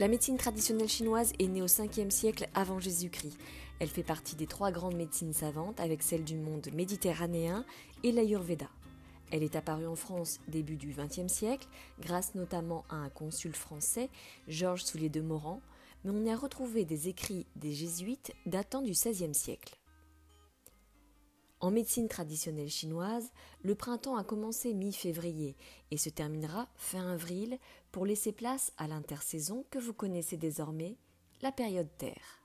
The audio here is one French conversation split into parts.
La médecine traditionnelle chinoise est née au 5e siècle avant Jésus-Christ. Elle fait partie des trois grandes médecines savantes avec celle du monde méditerranéen et l'Ayurveda. Elle est apparue en France début du XXe siècle, grâce notamment à un consul français, Georges Soulier de Morand, mais on y a retrouvé des écrits des jésuites datant du XVIe siècle. En médecine traditionnelle chinoise, le printemps a commencé mi-février et se terminera fin avril pour laisser place à l'intersaison que vous connaissez désormais, la période terre.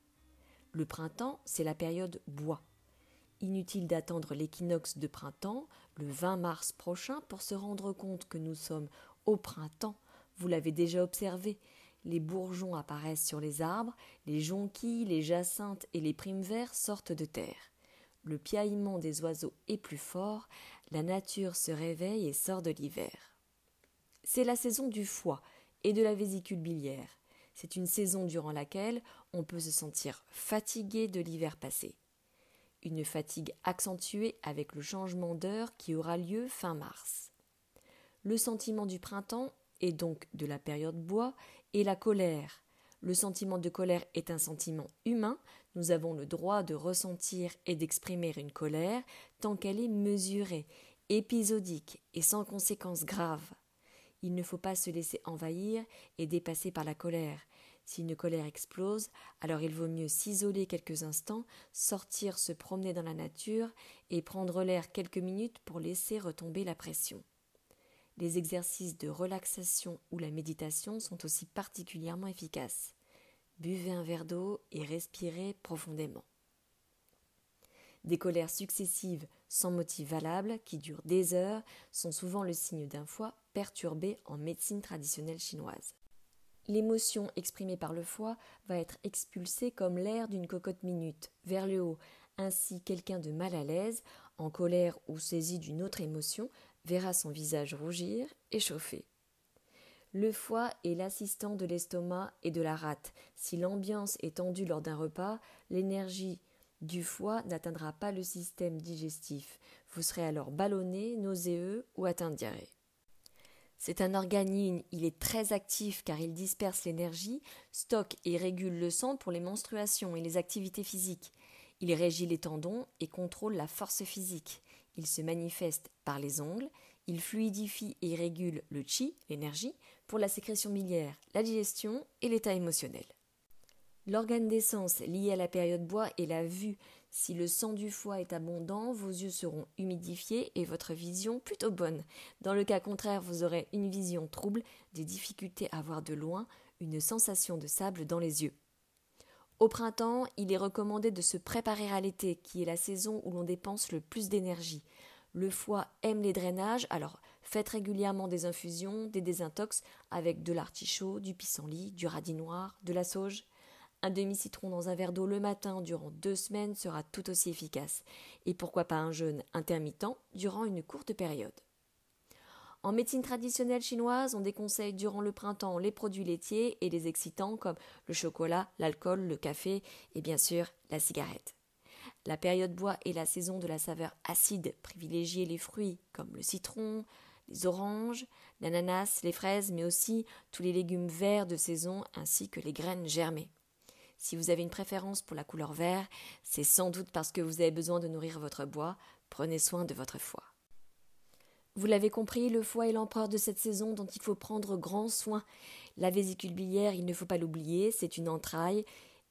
Le printemps, c'est la période bois. Inutile d'attendre l'équinoxe de printemps, le 20 mars prochain, pour se rendre compte que nous sommes au printemps. Vous l'avez déjà observé, les bourgeons apparaissent sur les arbres, les jonquilles, les jacinthes et les primes verts sortent de terre le piaillement des oiseaux est plus fort, la nature se réveille et sort de l'hiver. C'est la saison du foie et de la vésicule biliaire. C'est une saison durant laquelle on peut se sentir fatigué de l'hiver passé. Une fatigue accentuée avec le changement d'heure qui aura lieu fin mars. Le sentiment du printemps, et donc de la période bois, est la colère, le sentiment de colère est un sentiment humain, nous avons le droit de ressentir et d'exprimer une colère tant qu'elle est mesurée, épisodique et sans conséquences graves. Il ne faut pas se laisser envahir et dépasser par la colère. Si une colère explose, alors il vaut mieux s'isoler quelques instants, sortir se promener dans la nature et prendre l'air quelques minutes pour laisser retomber la pression. Les exercices de relaxation ou la méditation sont aussi particulièrement efficaces. Buvez un verre d'eau et respirez profondément. Des colères successives sans motif valable, qui durent des heures, sont souvent le signe d'un foie perturbé en médecine traditionnelle chinoise. L'émotion exprimée par le foie va être expulsée comme l'air d'une cocotte minute, vers le haut. Ainsi, quelqu'un de mal à l'aise, en colère ou saisi d'une autre émotion, verra son visage rougir et chauffer. Le foie est l'assistant de l'estomac et de la rate. Si l'ambiance est tendue lors d'un repas, l'énergie du foie n'atteindra pas le système digestif. Vous serez alors ballonné, nauséeux ou atteint de diarrhée. C'est un organe, il est très actif car il disperse l'énergie, stocke et régule le sang pour les menstruations et les activités physiques. Il régit les tendons et contrôle la force physique. Il se manifeste par les ongles, il fluidifie et régule le chi, l'énergie, pour la sécrétion miliaire, la digestion et l'état émotionnel. L'organe d'essence lié à la période bois est la vue. Si le sang du foie est abondant, vos yeux seront humidifiés et votre vision plutôt bonne. Dans le cas contraire, vous aurez une vision trouble, des difficultés à voir de loin, une sensation de sable dans les yeux. Au printemps, il est recommandé de se préparer à l'été, qui est la saison où l'on dépense le plus d'énergie. Le foie aime les drainages, alors faites régulièrement des infusions, des désintox avec de l'artichaut, du pissenlit, du radis noir, de la sauge. Un demi-citron dans un verre d'eau le matin durant deux semaines sera tout aussi efficace. Et pourquoi pas un jeûne intermittent durant une courte période. En médecine traditionnelle chinoise, on déconseille durant le printemps les produits laitiers et les excitants comme le chocolat, l'alcool, le café et bien sûr la cigarette. La période bois est la saison de la saveur acide. Privilégiez les fruits comme le citron, les oranges, l'ananas, les fraises, mais aussi tous les légumes verts de saison ainsi que les graines germées. Si vous avez une préférence pour la couleur vert, c'est sans doute parce que vous avez besoin de nourrir votre bois. Prenez soin de votre foie. Vous l'avez compris, le foie est l'empereur de cette saison dont il faut prendre grand soin. La vésicule biliaire, il ne faut pas l'oublier, c'est une entraille.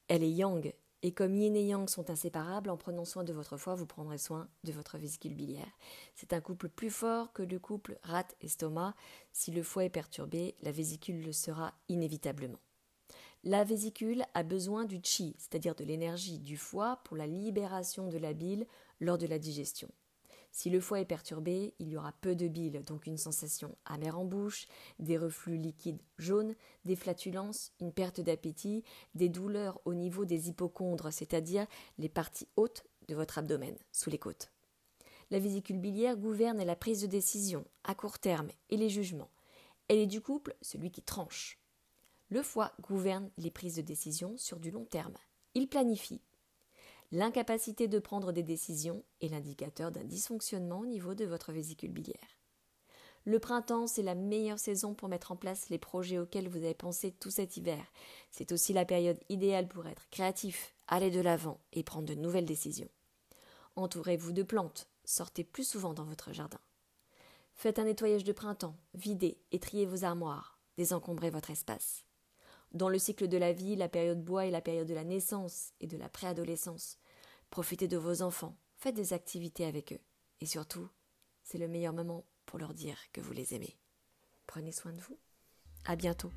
Elle est yang, et comme yin et yang sont inséparables, en prenant soin de votre foie, vous prendrez soin de votre vésicule biliaire. C'est un couple plus fort que le couple rat-estomac. Si le foie est perturbé, la vésicule le sera inévitablement. La vésicule a besoin du chi, c'est-à-dire de l'énergie du foie pour la libération de la bile lors de la digestion. Si le foie est perturbé, il y aura peu de bile, donc une sensation amère en bouche, des reflux liquides jaunes, des flatulences, une perte d'appétit, des douleurs au niveau des hypochondres, c'est-à-dire les parties hautes de votre abdomen, sous les côtes. La vésicule biliaire gouverne la prise de décision à court terme et les jugements. Elle est du couple celui qui tranche. Le foie gouverne les prises de décision sur du long terme. Il planifie, L'incapacité de prendre des décisions est l'indicateur d'un dysfonctionnement au niveau de votre vésicule biliaire. Le printemps, c'est la meilleure saison pour mettre en place les projets auxquels vous avez pensé tout cet hiver. C'est aussi la période idéale pour être créatif, aller de l'avant et prendre de nouvelles décisions. Entourez-vous de plantes, sortez plus souvent dans votre jardin. Faites un nettoyage de printemps, videz et triez vos armoires, désencombrez votre espace. Dans le cycle de la vie, la période bois est la période de la naissance et de la préadolescence. Profitez de vos enfants, faites des activités avec eux. Et surtout, c'est le meilleur moment pour leur dire que vous les aimez. Prenez soin de vous. À bientôt.